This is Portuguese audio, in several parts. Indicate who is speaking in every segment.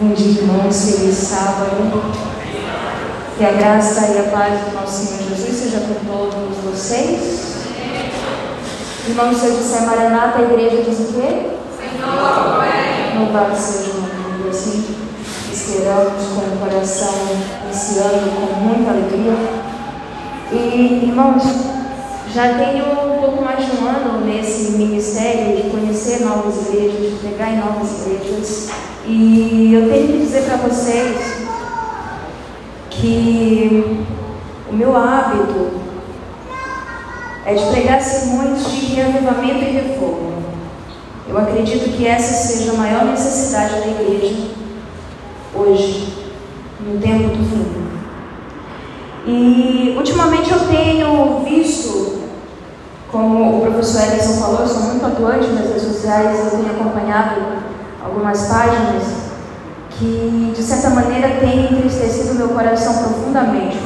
Speaker 1: Bom dia, irmãos. Feliz sábado. Que a graça e a paz do nosso Senhor Jesus seja com todos vocês. Irmãos, se eu disser Maranata, a igreja diz o quê? Senhor, Louvado seja o nome de assim. Esperamos com o coração esse ano com muita alegria. E, irmãos, já tenho um pouco mais de um ano nesse ministério de conhecer novas igrejas, de pregar em novas igrejas. E eu tenho que dizer para vocês que o meu hábito é de pregar sermões de reavivamento e reforma. Eu acredito que essa seja a maior necessidade da igreja hoje, no tempo do fim. E ultimamente eu tenho visto, como o professor Edson falou, eu sou muito atuante nas redes sociais, eu tenho acompanhado algumas páginas que, de certa maneira, têm entristecido meu coração profundamente.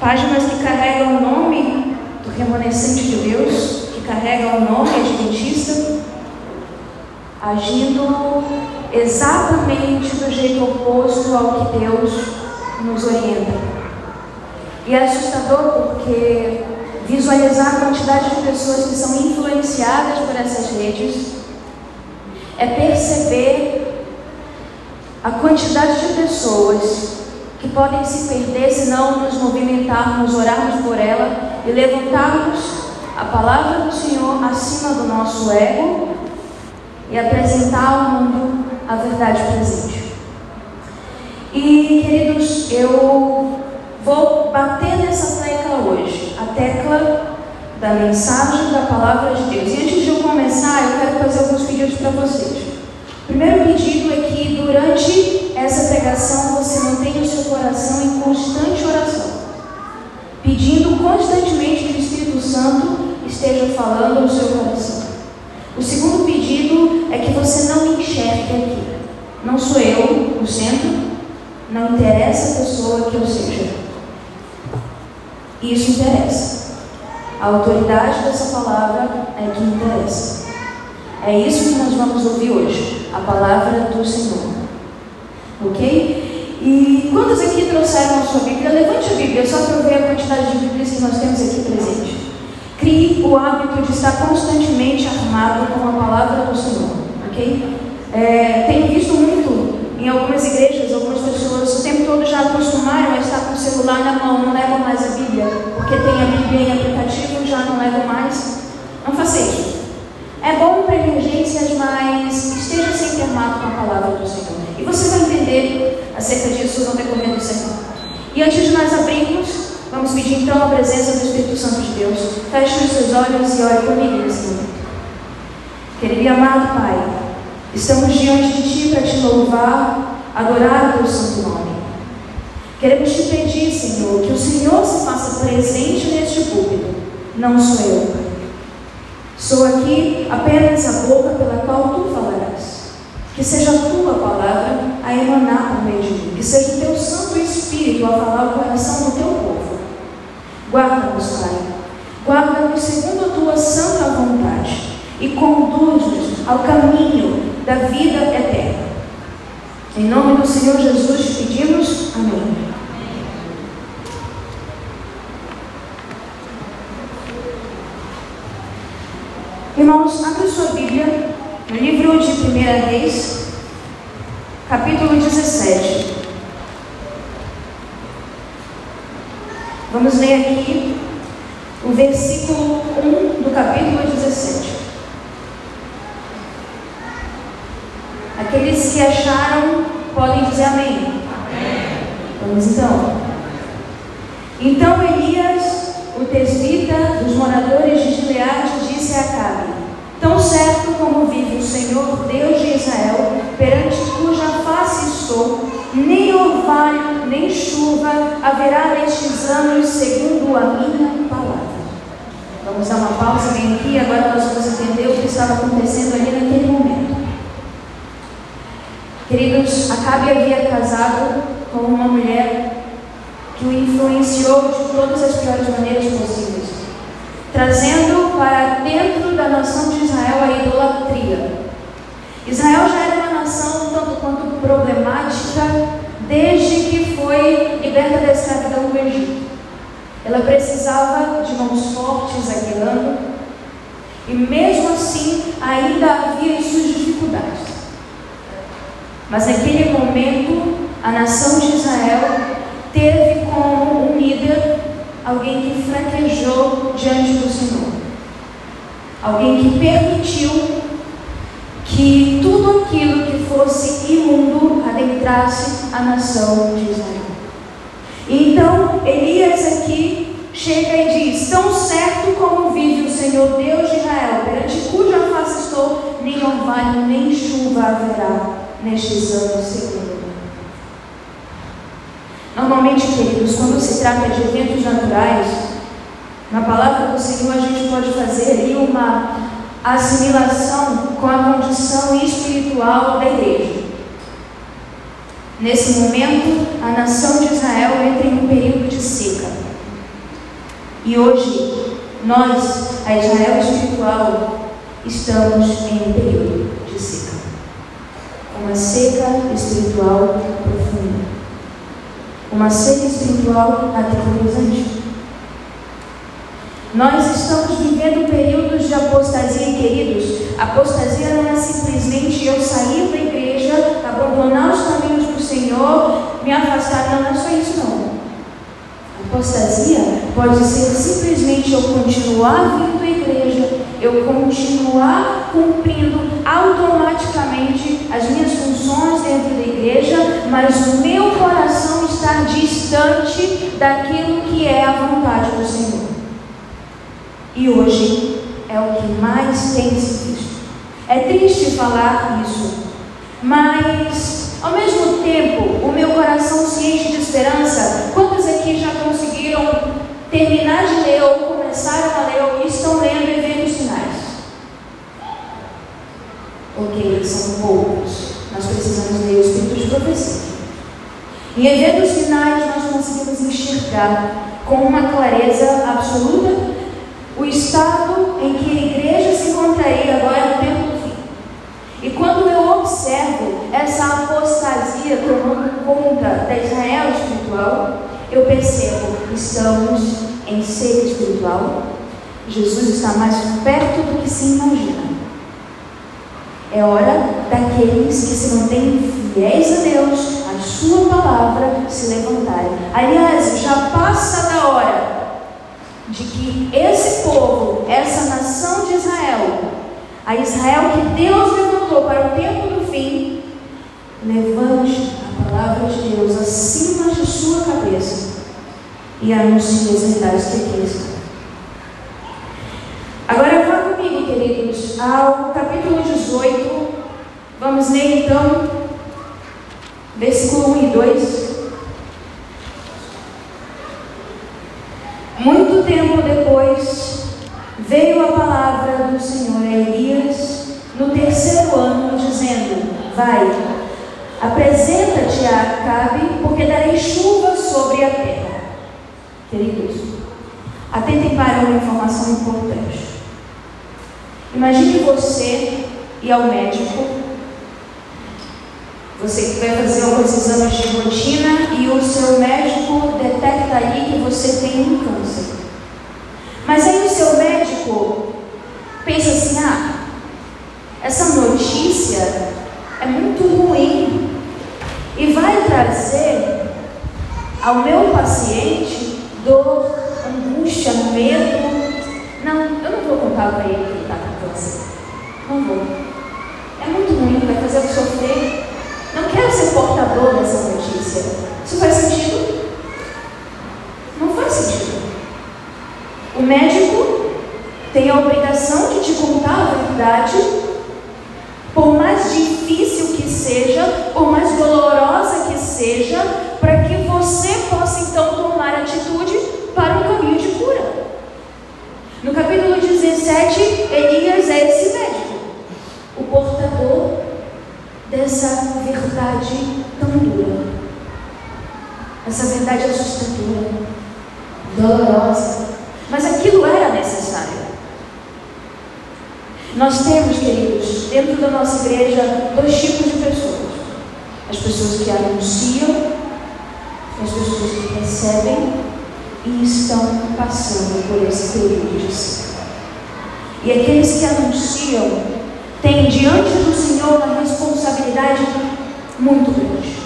Speaker 1: Páginas que carregam o nome do remanescente de Deus, que carregam o nome adventista, agindo exatamente do jeito oposto ao que Deus nos orienta. E é assustador porque visualizar a quantidade de pessoas que são influenciadas por essas redes é perceber a quantidade de pessoas que podem se perder se não nos movimentarmos, orarmos por ela e levantarmos a palavra do Senhor acima do nosso ego e apresentar ao mundo a verdade presente. E, queridos, eu vou bater nessa tecla hoje, a tecla da mensagem da palavra de Deus. E antes de eu começar, eu quero fazer alguns pedidos para vocês. Primeiro pedido é que durante essa pregação você mantenha o seu coração em constante oração, pedindo constantemente que o Espírito Santo esteja falando no seu coração. O segundo pedido é que você não me enxergue aqui. Não sou eu o centro, não interessa a pessoa que eu seja. Isso interessa. A autoridade dessa palavra é que interessa. É isso que nós vamos ouvir hoje, a palavra do Senhor. Ok? E quantos aqui trouxeram a sua Bíblia? Levante a Bíblia, só para eu ver a quantidade de Bíblias que nós temos aqui presente. Crie o hábito de estar constantemente armado com a palavra do Senhor. Ok? É, tenho visto muito em algumas igrejas, algumas pessoas o tempo todo já acostumaram a estar com o celular na mão, não levam mais a Bíblia, porque tem a Bíblia em aplicativo, já não levam mais. Não faça isso. É bom para emergências, mas esteja sempre armado com a palavra do Senhor. E você vai entender acerca disso no decorrer do Senhor. E antes de nós abrirmos, vamos pedir então a presença do Espírito Santo de Deus. Feche os seus olhos e ore comigo nesse momento. Querido e amado Pai, estamos diante de Ti para te louvar, adorar o Teu santo nome. Queremos te pedir, Senhor, que o Senhor se faça presente neste público. Não sou eu. Sou aqui apenas a boca pela qual tu falarás. Que seja a tua palavra a emanar por meio de mim. Que seja o teu Santo Espírito a falar o coração do teu povo. Guarda-nos, Pai. Guarda-nos segundo a tua santa vontade. E conduz-nos ao caminho da vida eterna. Em nome do Senhor Jesus te pedimos. Amém. Irmãos, abra sua Bíblia no livro de 1 Reis, capítulo 17. Vamos ler aqui o versículo 1 do capítulo 17. Aqueles que acharam podem dizer amém. amém. Vamos então. Então Elias, o tesbita dos moradores de Gileade, disse a Acabe: Tão certo como vive o Senhor Deus de Israel, perante cuja face estou, nem orvalho, nem chuva haverá nestes anos, segundo a minha palavra. Vamos dar uma pausa bem aqui, agora nós vamos entender o que estava acontecendo ali naquele momento. Queridos, Acabe havia casado com uma mulher que o influenciou de todas as piores maneiras possíveis, trazendo para dentro da nação de Israel a idolatria. Israel já era uma nação tanto quanto problemática desde que foi liberta da escravidão do Egito. Ela precisava de mãos fortes guiando, e mesmo assim ainda havia suas dificuldades. Mas naquele momento, a nação de Israel teve como um líder alguém que fraquejou diante do Senhor. Alguém que permitiu que tudo aquilo que fosse imundo adentrasse a nação de Israel. Então, Elias aqui chega e diz: Tão certo como vive o Senhor Deus de Israel, perante cuja face estou, nem orvalho nem chuva haverá nestes anos segundo. Normalmente, queridos, quando se trata de eventos naturais, na palavra do Senhor a gente pode fazer ali uma assimilação com a condição espiritual da igreja. Nesse momento, a nação de Israel entra em um período de seca. E hoje, nós, a Israel espiritual, estamos em um período de seca. Uma seca espiritual profunda uma seca espiritual aterrorizante. Nós estamos vivendo períodos de apostasia, queridos. Apostasia não é simplesmente eu sair da igreja, abandonar os caminhos do Senhor, me afastar. Não, não é só isso, não. Apostasia pode ser simplesmente eu continuar vindo à igreja, eu continuar cumprindo automaticamente as minhas funções dentro da igreja, mas o meu coração está distante daquilo que é a vontade do Senhor. E hoje é o que mais tem se visto. É triste falar isso, mas ao mesmo tempo o meu coração se enche de esperança. Quantos aqui já conseguiram terminar de ler ou começaram a ler ou estão lendo eventos finais? Ok, são poucos. Nós precisamos ler o Espírito de Profecia. Em eventos finais, nós conseguimos enxergar com uma clareza absoluta o estado em que a igreja se encontraria agora no tempo do fim. E quando eu observo essa apostasia tomando conta da Israel espiritual, eu percebo que estamos em seca espiritual. Jesus está mais perto do que se imagina. É hora daqueles que se mantêm fiéis a Deus, a Sua palavra, se levantarem. Aliás, já passa da hora de que esse povo, essa nação de Israel, a Israel que Deus levantou para o tempo do fim, levante a palavra de Deus acima de sua cabeça e anuncie as verdades aqui estão. Agora vá comigo, queridos, ao capítulo 18. Vamos ler então, versículo 1 e 2. Muito tempo depois, veio a palavra do Senhor a Elias no terceiro ano, dizendo: Vai, apresenta-te a Acabe, porque darei chuva sobre a terra. Queridos, atentem para uma informação importante. Imagine você ir ao médico você vai fazer alguns exames de rotina e o seu médico detecta ali que você tem um câncer. Mas aí o seu médico pensa assim: ah, essa notícia é muito ruim e vai trazer ao meu paciente dor, angústia, medo. Não, eu não vou contar para ele que ele está com câncer. Não vou. É muito ruim, vai fazer eu sofrer. Não quero ser portador dessa notícia. Isso faz sentido? Não faz sentido. O médico tem a obrigação de te contar a verdade, por mais difícil que seja, por mais dolorosa que seja, para que você possa então tomar atitude para um caminho de cura. No capítulo 17, Elias é esse médico, o portador dessa verdade tão dura, essa verdade assustadora, dolorosa, mas aquilo era necessário. Nós temos, queridos, dentro da nossa igreja, dois tipos de pessoas: as pessoas que anunciam as pessoas que recebem e estão passando por esse período de seca. E aqueles que anunciam têm diante do Senhor uma responsabilidade muito grande.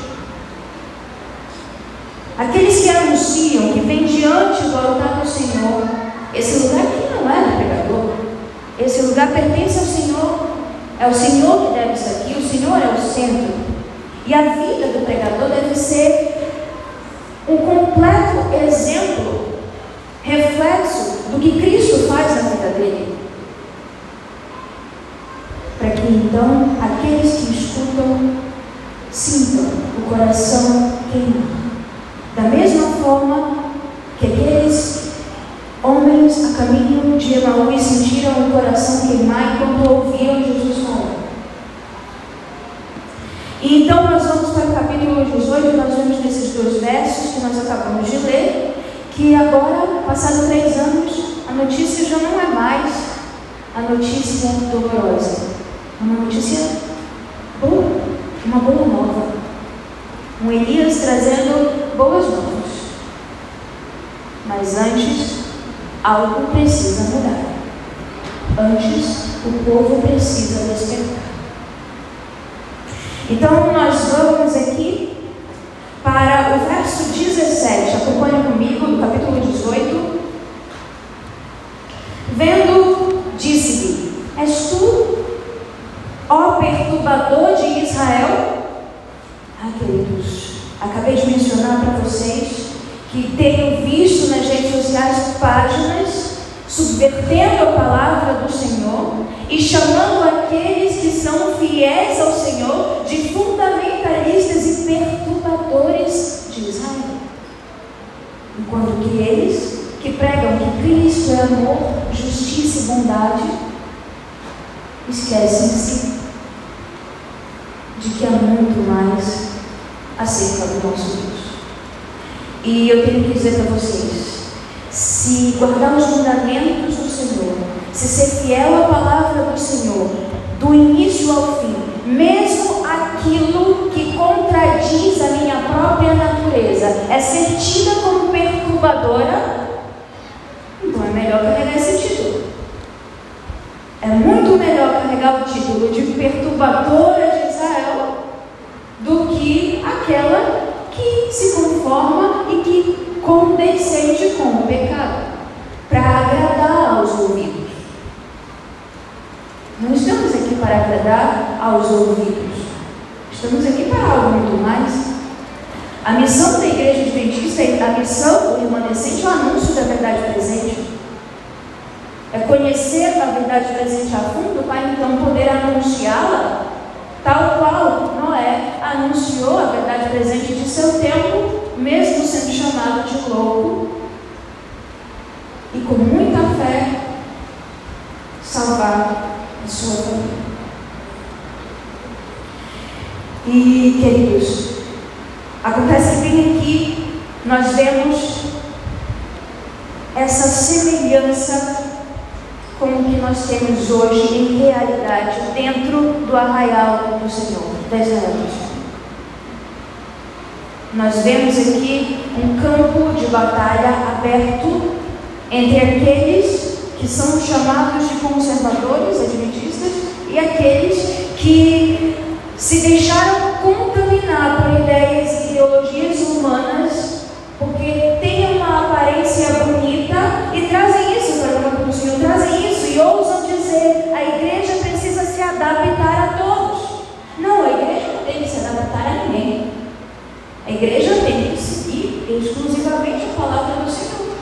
Speaker 1: Aqueles que anunciam, que vêm diante do altar do Senhor, esse lugar aqui não é do pregador, esse lugar pertence ao Senhor, é o Senhor que deve estar aqui, o Senhor é o centro. E a vida do pregador deve ser um completo exemplo, reflexo do que Cristo faz na vida dele. Para que então aqueles que escutam sintam o coração queimar. Da mesma forma que aqueles homens a caminho de Emaú sentiram o coração queimar enquanto ouviam Jesus falar. E então nós vamos para o capítulo 18, nós vemos nesses dois versos que nós acabamos de ler, que agora, passados três anos, a notícia já não é mais a notícia dolorosa, uma notícia boa, uma boa nova. Um Elias trazendo boas novas. Mas antes, algo precisa mudar. Antes, o povo precisa despertar. Então, nós vamos aqui para o verso 17. Acompanha comigo, no capítulo 18. Vendo, disse-lhe: És tu, perturbador de Israel? Ah, queridos, acabei de mencionar para vocês que tenho visto nas redes sociais páginas subvertendo a palavra do Senhor e chamando aqueles que são fiéis ao Senhor de fundamentalistas e perturbadores de Israel. Enquanto que eles, que pregam que Cristo é amor, justiça e bondade, esquecem-se de que há muito mais acerca do nosso Deus. E eu tenho que dizer para vocês: se guardar os mandamentos do Senhor, se ser fiel à palavra do Senhor, do início ao fim, mesmo aquilo que contradiz a minha própria natureza, é ser tida como perturbadora, então é melhor carregar esse título. É muito melhor carregar o título de perturbadora de do aquela que se conforma e que condescende com o pecado, para agradar aos ouvidos. Não estamos aqui para agradar aos ouvidos, estamos aqui para algo muito mais. A missão da igreja adventista, a missão do remanescente é o anúncio da verdade presente. É conhecer a verdade presente a fundo para então poder anunciá-la tal qual Noé anunciou a verdade presente de seu tempo, mesmo sendo chamado de louco, e com muita fé salvar a sua família. E, queridos, acontece bem aqui nós vemos essa semelhança com o que nós temos hoje em realidade dentro do arraial do Senhor, da Israel Nós vemos aqui um campo de batalha aberto entre aqueles que são chamados de conservadores, adventistas, e aqueles que se deixaram contaminar por ideias e ideologias humanas, porque têm uma aparência bonita e trazem isso para o campo do Senhor, trazem e ousam dizer a igreja precisa se adaptar a todos. Não, a igreja não tem que se adaptar a ninguém. A igreja tem que seguir exclusivamente a palavra do Senhor.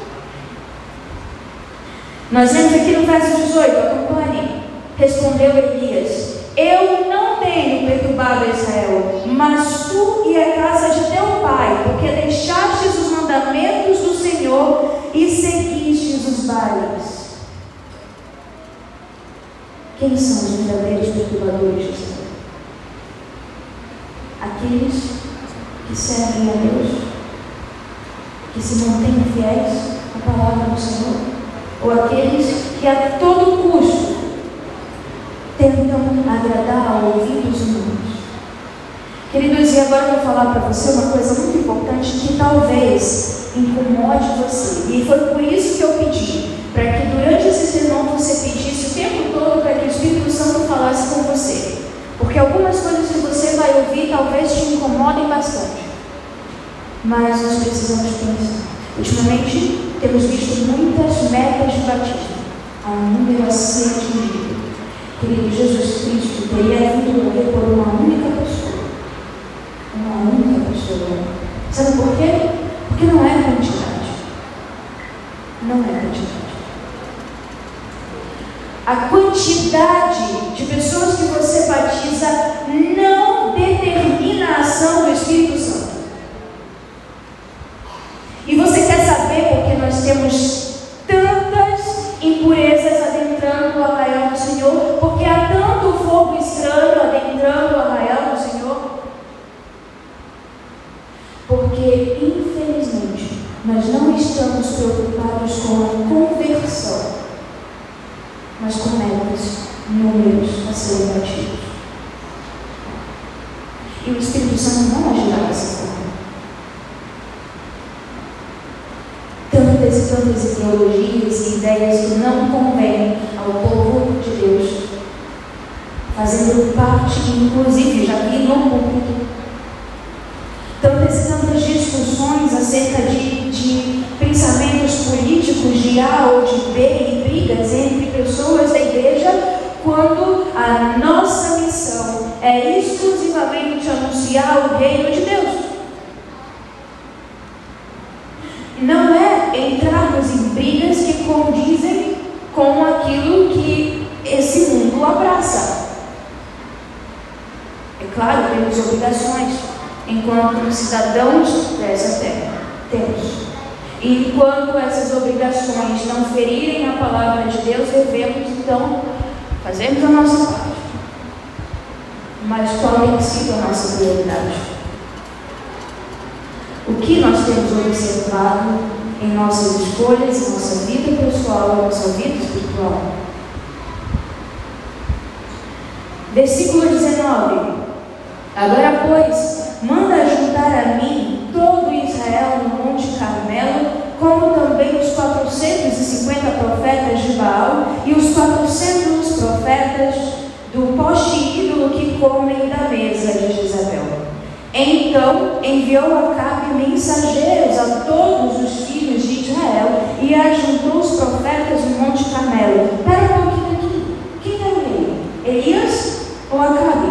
Speaker 1: Nós vemos aqui no verso 18, acompanhe. Respondeu Elias: Eu não tenho perturbado Israel, mas tu e a casa de teu pai, porque deixastes os mandamentos do Senhor e seguistes os bailes. Quem são os verdadeiros perturbadores de Israel? Aqueles que servem a Deus, que se mantêm fiéis à palavra do Senhor, ou aqueles que a todo custo tentam agradar ao ouvido dos humanos. Queridos, e agora eu vou falar para você uma coisa muito importante que talvez incomode você. E foi por isso que eu pedi, para que durante esse sermão você pedisse o tempo todo para que o Espírito Santo falasse com você. Porque algumas coisas que você vai ouvir talvez te incomodem bastante. Mas nós precisamos pensar. Ultimamente temos visto muitas metas de batismo, a um número a ser atingido. Querido, Jesus Cristo teria vindo morrer por uma única pessoa. Uma única pessoa. Sabe por quê? Porque não é quantidade. Não é quantidade. A quantidade de pessoas que você batiza não determina a ação do Espírito Santo. E você quer saber por que nós temos tantas impurezas adentrando o arraial do Senhor? Porque há tanto fogo estranho adentrando o arraial do Senhor? Porque, infelizmente, nós não estamos preocupados com a mas com metas, números a serem batidos. E o Espírito Santo não agirá dessa forma. Tantas e tantas ideologias e ideias que não convêm ao povo de Deus, fazendo parte, inclusive, já vi no público, tantas e tantas discussões acerca de, de pensamentos políticos de A ou de B e brigas entre pessoas da igreja, quando a nossa missão é exclusivamente anunciar o reino de Deus. Não é entrarmos em brigas que condizem com aquilo que esse mundo abraça. É claro, temos obrigações enquanto cidadãos dessa terra. Temos. E enquanto essas obrigações não ferirem a palavra de Deus, devemos então fazermos a nossa parte. Mas qual tem sido a nossa prioridade? O que nós temos observado em nossas escolhas, em nossa vida pessoal, em nossa vida espiritual? Versículo 19. Agora, pois, manda juntar a mim todo Israel no Monte Carmelo, como também os 450 profetas de Baal e os 400 profetas do poste comem da mesa de Jezabel. Então enviou Acabe mensageiros a todos os filhos de Israel e ajuntou os profetas no Monte Carmelo. Espera um pouquinho aqui. Quem era o rei? Elias ou Acabe?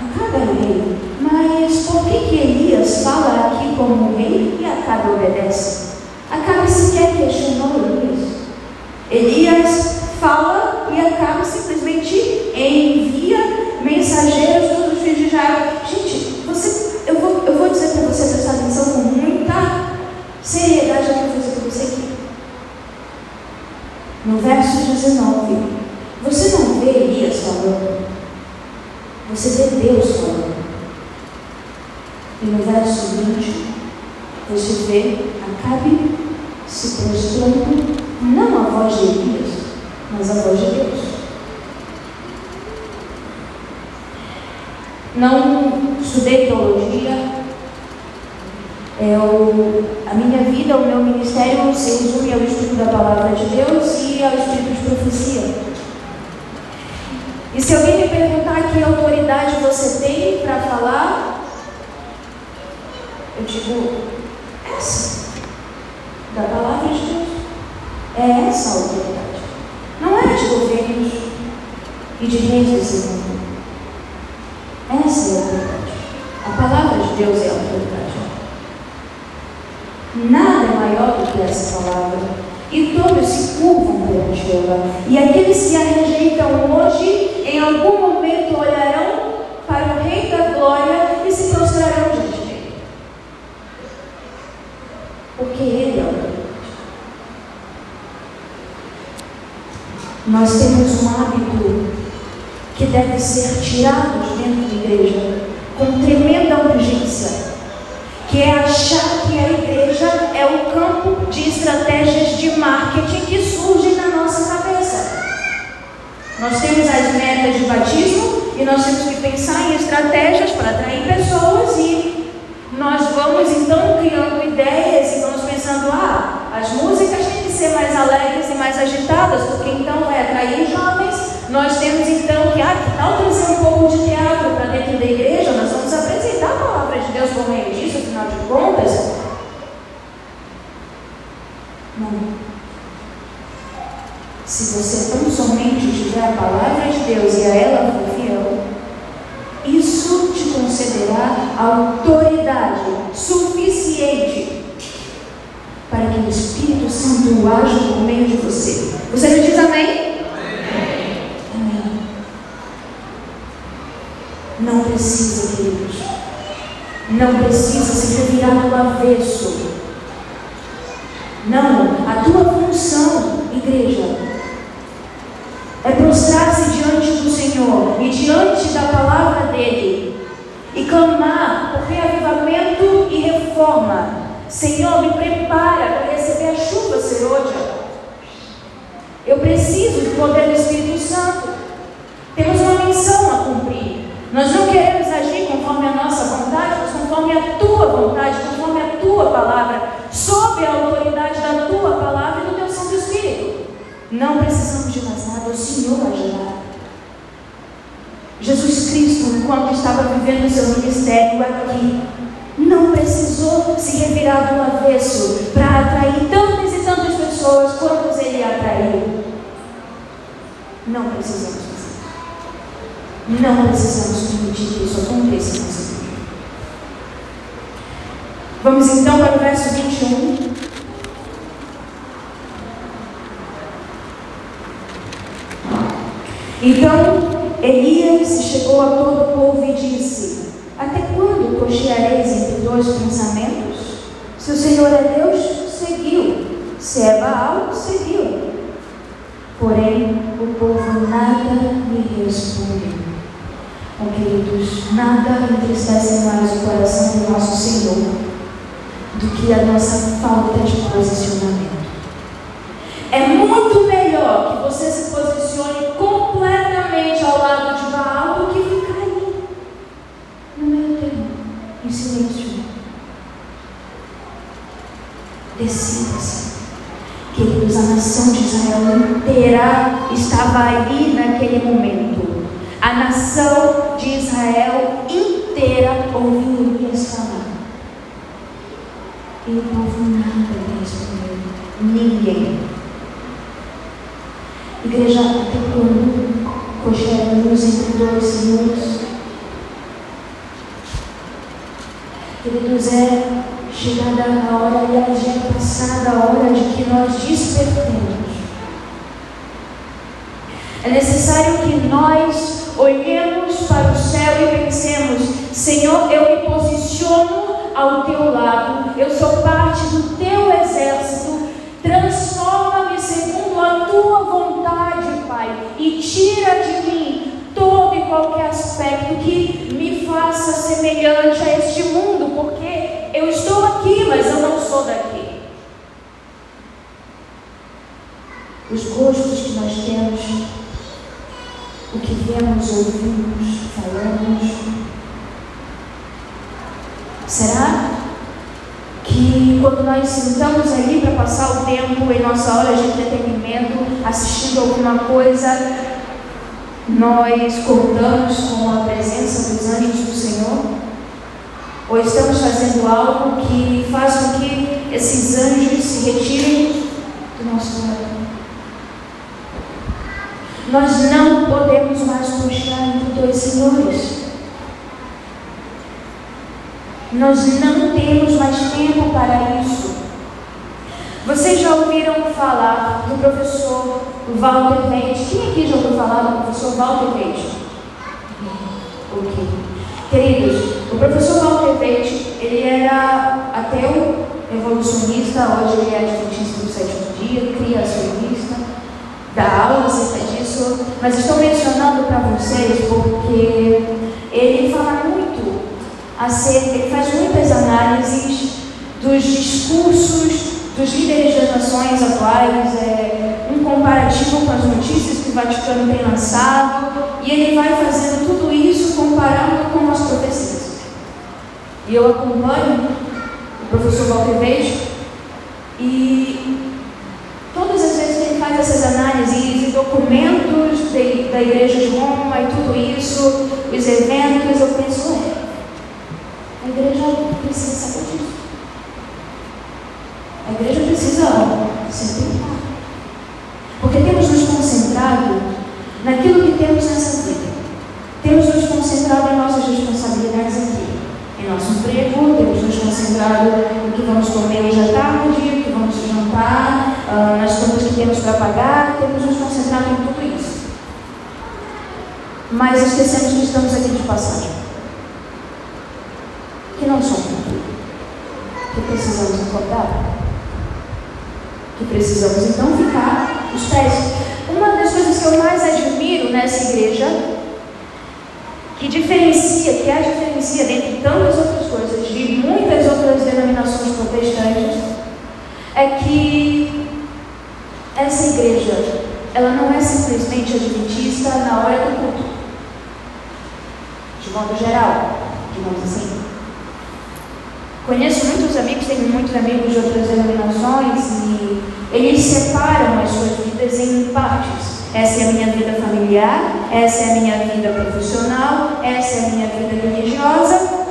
Speaker 1: Acabe era o rei. Mas por que, que Elias fala aqui como rei e Acabe obedece? Acabe sequer questionou Elias. Elias fala e Acabe simplesmente envia mensageiros dos filhos de Israel. Gente, você, eu, vou, eu vou dizer para você prestar atenção com muita seriedade que eu vou dizer para você aqui. No verso 19, você não vê Elias falando, você vê Deus falando. E no verso 20, você vê Acabe se prostrando, não a voz de Elias, mas a voz de Deus. Não estudei teologia, eu, a minha vida, o meu ministério se resume ao estudo da palavra de Deus e ao estudo de profecia. E se alguém me perguntar que autoridade você tem para falar, eu digo, essa, da palavra de Deus. É essa a autoridade. Não é de governos e de reis desse mundo. Essa é a autoridade. A palavra de Deus é a autoridade. Nada é maior do que essa palavra. E todos se curvam perante ela. E aqueles que a rejeitam hoje, em algum momento olharão para o Rei da Glória e se prostrarão diante dele. Porque Ele é a autoridade. Nós temos um hábito que deve ser tirado de dentro da igreja com tremenda urgência que é achar que a igreja é o campo de estratégias de marketing que surge na nossa cabeça. Nós temos as metas de batismo e nós temos que pensar em estratégias para atrair pessoas e nós vamos então criando ideias e vamos pensando, ah, as músicas têm que ser mais alegres e mais agitadas, porque então vai atrair jovens. Nós temos então que, ah, que tal trazer um pouco de teatro para dentro da igreja? Nós vamos apresentar a palavra de Deus por meio disso, afinal de contas. Não. Se você tão somente tiver a palavra de Deus e a ela for fiel, isso te concederá autoridade suficiente para que o Espírito Santo haja por meio de você. Você me diz? Amém. amém. Não precisa, queridos. Não precisa se revirar no avesso. Não, a tua função, igreja, é prostrar-se diante do Senhor e diante da palavra dele e clamar por reavivamento e reforma. Senhor, me prepara para receber a chuva serôdia. Eu preciso do poder do Espírito Santo. Temos uma missão a cumprir. Nós não queremos agir conforme a nossa vontade, mas conforme a tua vontade, conforme a tua palavra, sob a autoridade da tua palavra e do teu Santo Espírito. Não precisamos de mais nada, o Senhor vai gerar. Jesus Cristo, enquanto estava vivendo o seu ministério aqui, não precisou se revirar do avesso para atrair tantas e tantas pessoas quantas ele atraiu. Não precisamos fazer. Não precisamos permitir que isso aconteça na nossa vida. Vamos então para o verso 21. Então Elias chegou a todo o povo e disse: Até quando cocheareis entre dois pensamentos? Se o Senhor é Deus, seguiu. Se é Baal, seguiu. Porém, o povo nada me respondeu. Oh, queridos, nada entristece mais o coração do nosso Senhor do que a nossa falta de posicionamento. É muito melhor que você se posicione completamente ao lado de Baal do que ficar ali, no meio termo, em silêncio. Decida-se. Queridos, a nação de Israel inteira estava ali naquele momento. A nação de Israel inteira ouviu Elias falar. E o povo nada respondeu. Ninguém. Igreja, até quando cocheamos entre dois senhores? Queridos, é chegada a hora, e já é passada a hora de que nós despertemos. É necessário que nós olhemos para o céu e pensemos: Senhor, eu me posiciono ao teu lado, eu sou parte do teu exército, transforma-me segundo a tua vontade, Pai, e tira de mim todo e qualquer aspecto que me faça semelhante a este mundo, porque eu estou aqui, mas eu não sou daqui. Os gostos que nós temos, vemos, ouvimos, falamos. Será que quando nós sentamos ali para passar o tempo em nossa hora de entretenimento, assistindo alguma coisa, nós contamos com a presença dos anjos do Senhor? Ou estamos fazendo algo que faz com que esses anjos se retirem do nosso lado? Nós não podemos mais puxar entre dois senhores. Nós não temos mais tempo para isso. Vocês já ouviram falar do professor Walter Leite? Quem aqui já ouviu falar do professor Walter Leite? Ok. Queridos, o professor Walter Leite, ele era ateu, evolucionista, hoje ele é adventista do sétimo dia, criacionista, dá aula acerca mas estou mencionando para vocês porque ele fala muito acerca, ele faz muitas análises dos discursos dos líderes das nações atuais, é, um comparativo com as notícias que Vaticano tem lançado, e ele vai fazendo tudo isso comparando com as profecias. E eu acompanho o professor Walter Vejo, e todas as vezes que ele faz essas análises documentos de, da Igreja de Roma e tudo isso, os eventos, eu penso, é, a igreja precisa saber disso. A igreja precisa se attentar. Porque temos nos concentrado naquilo que temos nessa vida. Temos nos concentrado em nossas responsabilidades aqui. Em nosso emprego, temos nos concentrado no que vamos comer hoje à tarde, o que vamos jantar, uh, nas contas que temos para pagar, temos nos concentrado em tudo isso. Mas esquecemos que estamos aqui de passagem que não somos que precisamos acordar, que precisamos então ficar os pés. Uma das coisas que eu mais admiro nessa igreja, que diferencia, que a diferencia dentre tantas outras coisas, de muitas outras denominações protestantes, é que essa igreja, ela não é simplesmente adventista na hora do culto. De modo geral, digamos assim. Conheço muitos amigos, tenho muitos amigos de outras denominações e eles separam as suas vidas em partes. Essa é a minha vida familiar, essa é a minha vida profissional, essa é a minha vida religiosa.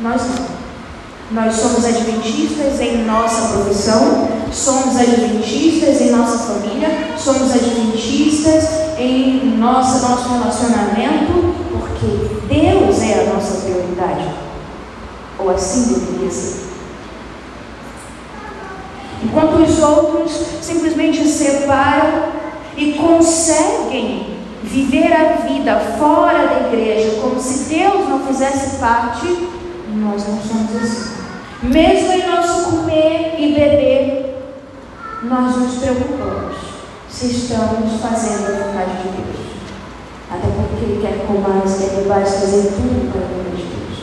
Speaker 1: Nós não. Nós somos adventistas em nossa profissão, somos adventistas em nossa família, somos adventistas em nosso, nosso relacionamento, porque Deus é a nossa prioridade. Ou assim deveria ser. Enquanto os outros simplesmente separam e conseguem viver a vida fora da igreja como se Deus não fizesse parte, nós não somos assim. Mesmo em nosso comer e beber, nós nos preocupamos se estamos fazendo a vontade de Deus. Até porque Ele quer comais, quer bebais, fazer tudo para a glória de Deus.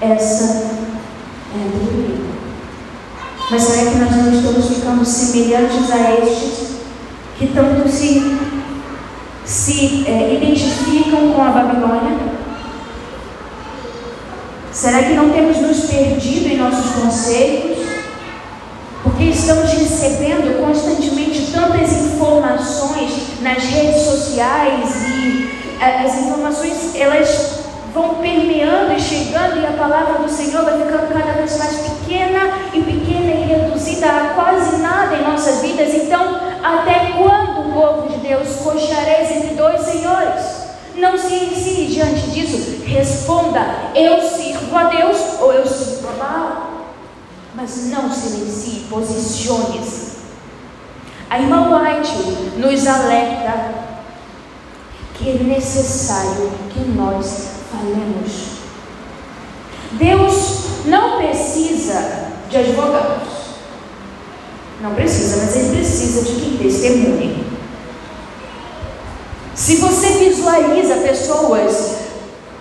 Speaker 1: Essa é a teoria. Mas será que nós não estamos ficando semelhantes a estes que tanto se, se é, identificam com a Babilônia? Será que não temos nos perdido em nossos conceitos? Porque estamos recebendo constantemente tantas informações nas redes sociais e é, as informações elas vão permeando e chegando, e a palavra do Senhor vai ficando cada vez mais pequena e pequena e reduzida a quase nada em nossas vidas. Então, até quando o povo de Deus coxareis entre dois senhores? Não se inicie diante disso. Responda: eu sirvo a Deus ou eu sirvo a Baal. Mas não silencie, posicione-se. A irmã White nos alerta que é necessário que nós falemos. Deus não precisa de advogados. Não precisa, mas Ele precisa de quem testemunhe. Se você visualiza pessoas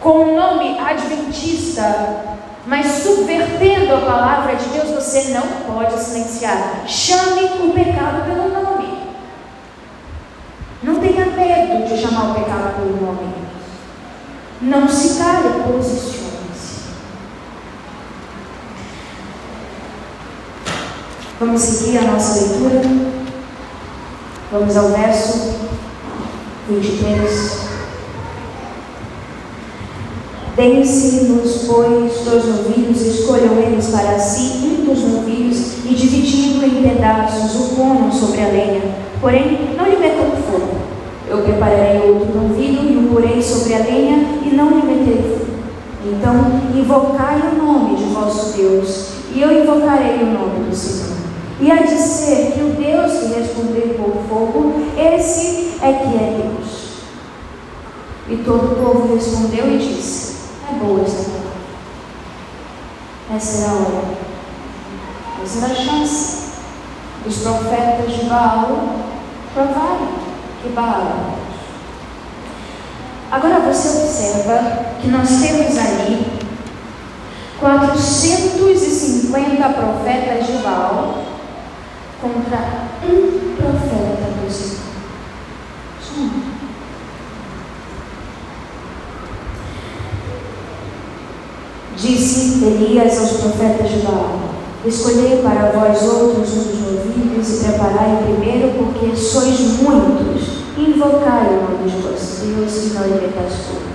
Speaker 1: com o nome adventista, mas subvertendo a palavra de Deus, você não pode silenciar. Chame o pecado pelo nome. Não tenha medo de chamar o pecado pelo nome. Não se cale, posicione-se. Vamos seguir a nossa leitura. Vamos ao verso 23. Deem-se-nos, pois, dois novilhos, escolham eles para si um dos novilhos, e dividindo em pedaços o ponham sobre a lenha. Porém, não lhe metam fogo eu prepararei outro novilho e o porei sobre a lenha e não lhe meterei fogo. Então, invocai o nome de vosso Deus, e eu invocarei o nome do Senhor. E há de ser que o Deus que responder por fogo, esse é que é Deus. E todo o povo respondeu e disse: É boa esta palavra. Essa era a hora. Essa era a chance dos profetas de Baal provarem que Baal. Agora você observa que nós temos ali 450 profetas de Baal contra um profeta Disse Elias aos profetas de Baal: Escolhei para vós outros um dos novilhos e preparai primeiro, porque sois muitos. Invocai o nome de vosso Deus e não inventais tudo.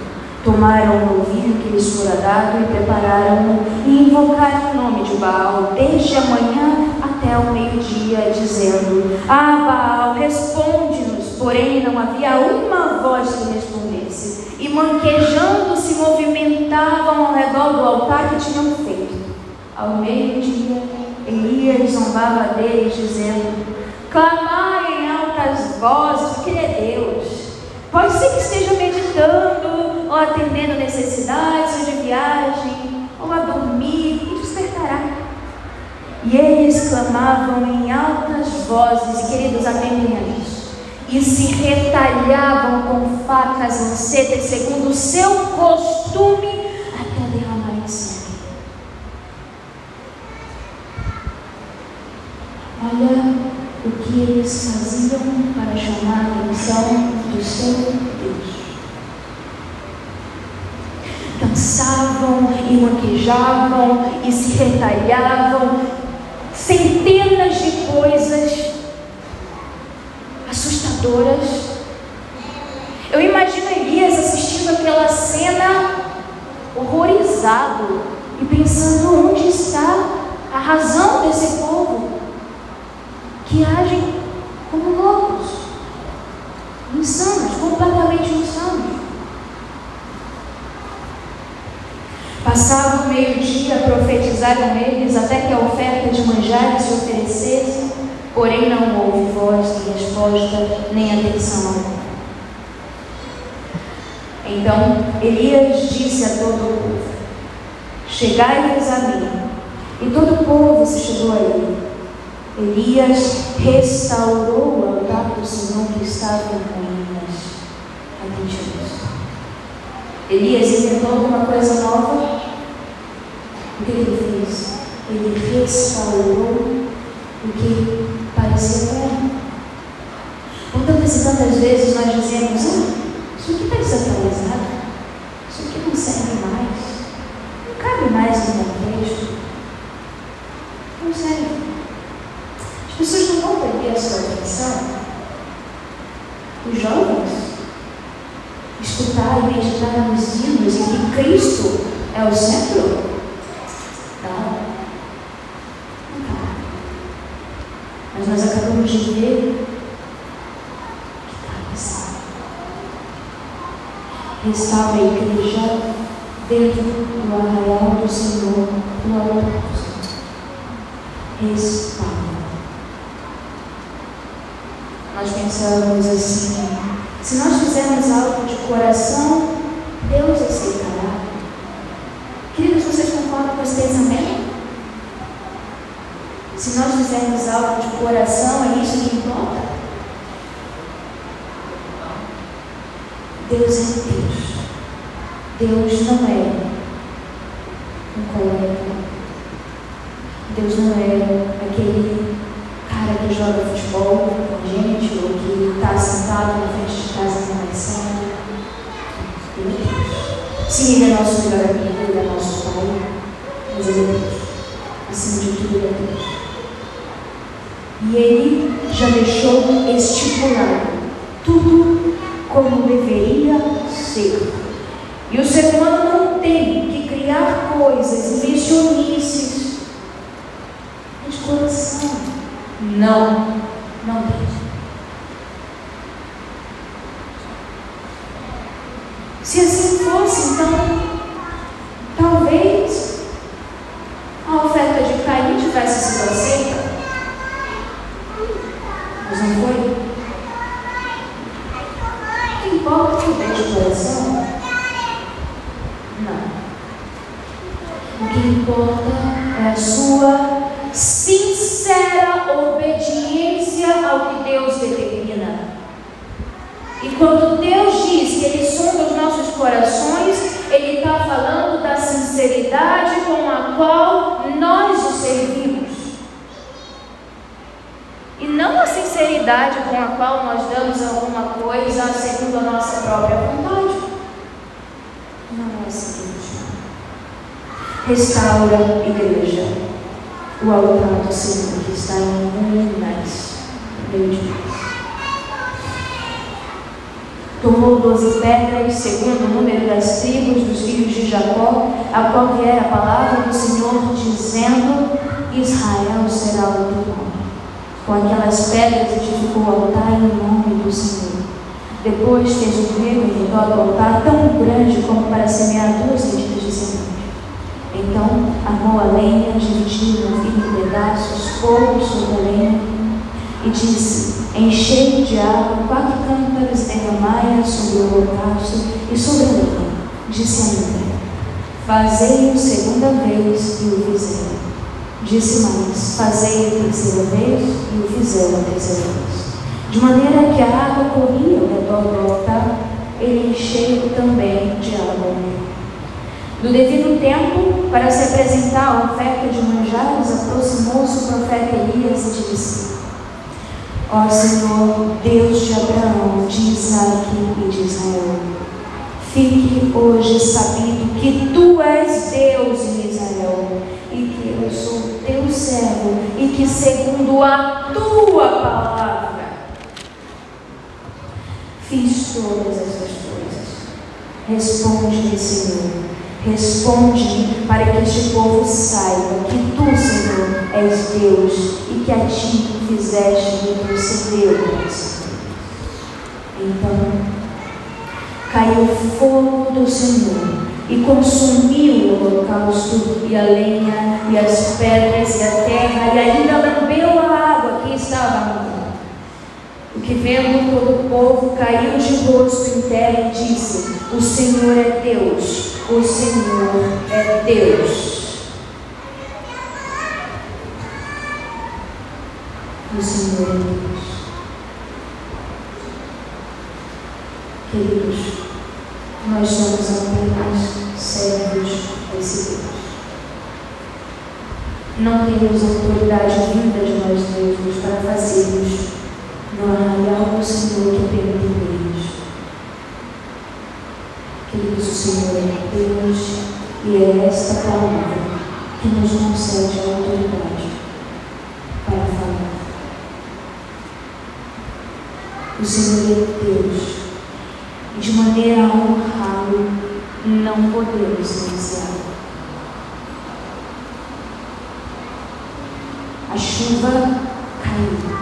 Speaker 1: Tomaram o novilho que lhes fora dado e prepararam-no, e invocaram o nome de Baal desde a manhã até o meio-dia, dizendo: Ah, Baal, responde Porém, não havia uma voz que respondesse. E manquejando se movimentavam ao redor do altar que tinham feito. Ao meio-dia, Elias zombava deles, dizendo: Clamai em altas vozes, porque ele é Deus. Pode ser que esteja meditando, ou atendendo necessidades, ou de viagem, ou a dormir, e despertará. E eles clamavam em altas vozes, queridos, atendem a isso, e se retalhavam com facas lancetas, segundo o seu costume, até derramar sangue. Olha o que eles faziam para chamar a atenção do seu Deus. Dançavam e maquijavam e se retalhavam, centenas de coisas assustadoras. Eu imagino Elias assistindo aquela cena horrorizado e pensando onde está a razão desse povo que agem como loucos, insanos, completamente insanos. Passava o meio-dia, profetizaram eles até que a oferta de manjares se oferecesse, porém não houve voz de resposta nem atenção Então Elias disse a todo o povo: Chegai-vos a mim. E todo o povo se chegou a ele. Elias restaurou o altar do Senhor que estava em ruínas. Atente isso. Elias inventou alguma coisa nova? O que ele fez? Ele restaurou o que parecia velho. Por tantas tantas vezes nós dizemos: ah, Isso aqui está desatualizado. Isso aqui não serve mais. Não cabe mais no contexto. Não serve. As pessoas não vão perder a sua atenção. Os jovens escutar e meditar nos hinos em que Cristo é o centro? Não. Não tá. Mas ver que pensando. Estava a igreja dentro do arraial do Senhor, no altar do nós pensamos assim: se nós fizermos algo de coração, Deus aceitará. Queridos, vocês concordam com esse pensamento? Se nós fizermos algo de coração, é isso que importa? Deus é Deus. Deus não é um colega. Deus não é aquele cara que joga futebol com gente ou que está sentado na frente de casa conversando. Sim, ele é nosso melhor amigo, ele é nosso pai, mas ele é Deus. Acima de tudo, ele é Deus. E ele já deixou estipulado tudo como deveria ser. E o ser humano não tem que criar coisas invencionices de coração. Não, não deixe. Se assim fosse, então, talvez a oferta de Caim tivesse sido aceita. Mas não foi. O que importa que eu de coração? Não. O que importa é a sua sincera obediência ao que Deus determina. E quando Deus diz que Ele sonda os nossos corações, Ele está falando da sinceridade com a qual nós o servimos. E não a sinceridade com a qual nós damos alguma coisa segundo a nossa própria vontade. Não é assim. restaura igreja, o altar do Senhor que está em ruínas, meio de nós. Tomou doze pedras, segundo o número das tribos dos filhos de Jacó, a qual vier a palavra do Senhor, dizendo: Israel será o teu nome. Com aquelas pedras edificou o altar em nome do Senhor. Depois fez um rego em redor do altar tão grande como para semear duas medidas de semente. Então armou a lenha, dividiu no em pedaços, fogo sobre a lenha, e disse: Enchei de água quatro câmaras, derramai sobre o holocausto e sobre a lenha. Disse a mulher: Fazei-o segunda vez e o fizeram. Disse mais: Fazei a terceira vez e o fizeram terceira vez. De maneira que a água corria ao redor do altar, ele encheu também de água no devido tempo, para se apresentar a oferta de manjares, aproximou-se o profeta Elias e disse: Ó Senhor, Deus de Abraão, de Isaac e de Israel, fique hoje sabido que tu és Deus em Israel e que eu sou teu servo e que segundo a tua palavra fiz todas essas coisas. Responde-me, Senhor Responde para que este povo saiba que tu, Senhor, és Deus que a ti fizeste retroceder Então caiu fogo do Senhor e consumiu o holocausto e a lenha e as pedras e a terra e ainda lambeu a água que estava no o que vendo todo o povo caiu de rosto em terra e disse: O Senhor é Deus, o Senhor é Deus. O Senhor é Deus. Queridos, nós somos apenas servos desse Deus. Não temos autoridade vinda de nós mesmos para fazermos no arraial do Senhor que permitimos. Queridos, o Senhor é Deus e é esta palavra que nos concede a autoridade para falar. O Senhor é Deus de maneira a honrá-lo não podemos iniciar. A chuva caiu.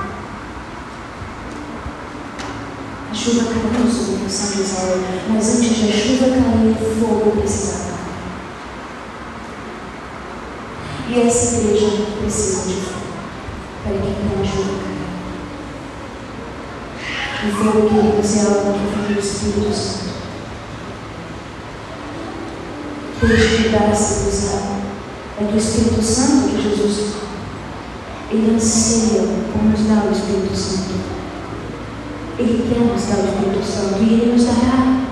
Speaker 1: A chuva caiu sobre o de Israel, mas antes da chuva cair, fogo precisava. E essa igreja precisa de fogo para que então a chuva caia. O fogo, queridos, algo que vem do Espírito Santo. Desde que dá-se usar, é do Espírito Santo que Jesus ele anseia por nos dar o Espírito Santo. Ele quer nos dar o Espírito Santo e Ele nos dará.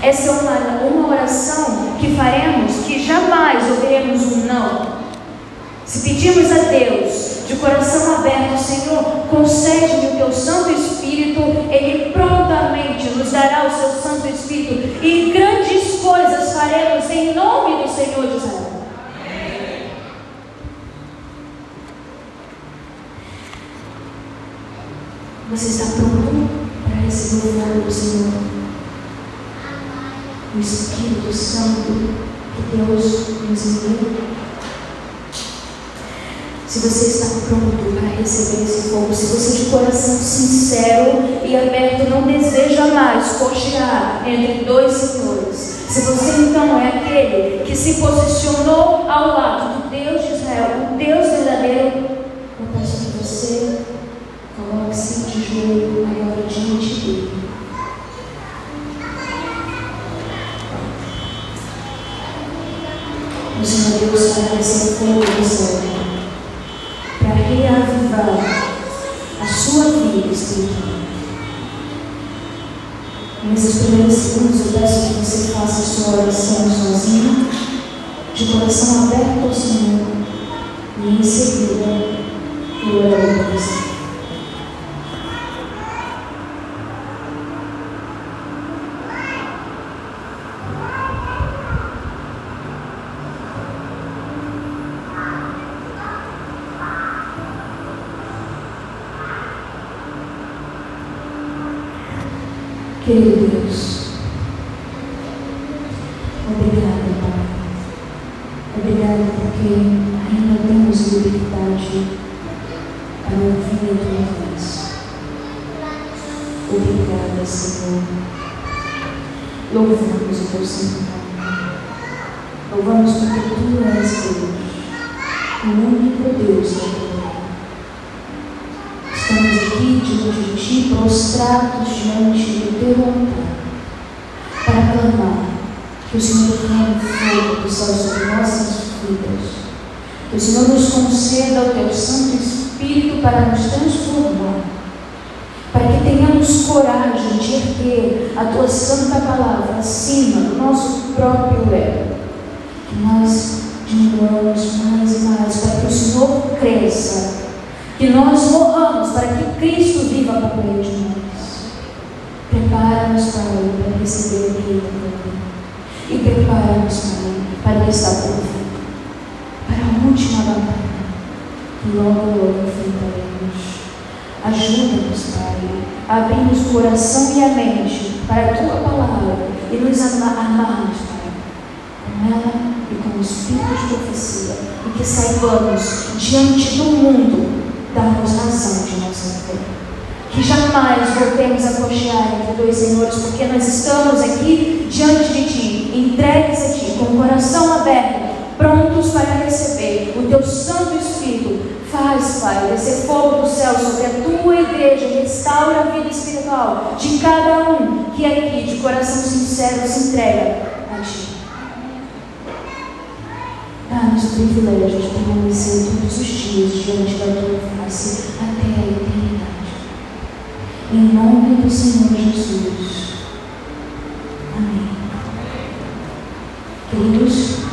Speaker 1: Essa é uma, uma oração que faremos que jamais ouviremos um não. Se pedirmos a Deus de coração aberto, Senhor, concede-me o teu Santo Espírito, Ele prontamente nos dará o seu Santo Espírito e grandes coisas faremos em nome do Senhor de Israel. Você está pronto? receber o do Senhor. O Espírito Santo que Deus nos enviou. Se você está pronto para receber esse fogo, se você de coração sincero e aberto não deseja mais cochear entre dois senhores, se você então é aquele que se posicionou ao lado do Deus de Israel, o Deus verdadeiro, eu peço que você coloque-se de joelho agora diante dele. O Senhor Deus vai descer céu para reavivar a sua vida espiritual. Nesses primeiros segundos eu peço que você faça a sua oração sozinho, de coração aberto ao Senhor, e em seguida eu orarei por você. Louvamos o teu santo nome. Louvamos porque tu és Deus, o único Deus da terra. Estamos aqui diante de ti, prostrados diante do teu altar, para clamar que o Senhor tenha fogo do céu sobre nossas vidas. Que o Senhor nos conceda o teu Santo Espírito para nos transformar. Tenhamos coragem de erguer a tua santa palavra acima do nosso próprio ego. Que nós diminuamos mais e mais, para que o Senhor cresça. Que nós morramos para que Cristo viva por meio de nós. Prepara-nos, Pai, para receber o reino e prepara-nos, Pai, para estar por vir. Para a última batalha, que logo, logo enfrentaremos. Ajuda-nos, Pai, a abrirmos o coração e a mente para a Tua palavra e nos amarmos, Pai, com ela e com o Espírito de profecia e que saibamos, diante do mundo, darmos razão de nossa fé. Que jamais voltemos a cochear entre dois senhores, porque nós estamos aqui diante de Ti, entregues a Ti, com o coração aberto, prontos para receber o Teu Santo Espírito. Faz, Pai, descer fogo do céu sobre a Tua igreja, restaura a vida espiritual de cada um que aqui, de coração sincero, se entrega a Ti. Dá-nos o privilégio de permanecer todos os dias diante da Tua face até a eternidade. Em nome do Senhor Jesus. Amém. Queridos,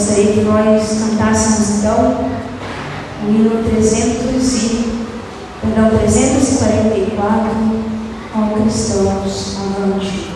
Speaker 1: gostaria que nós cantássemos então o hino 300 e, perdão, 344 com cristãos avante.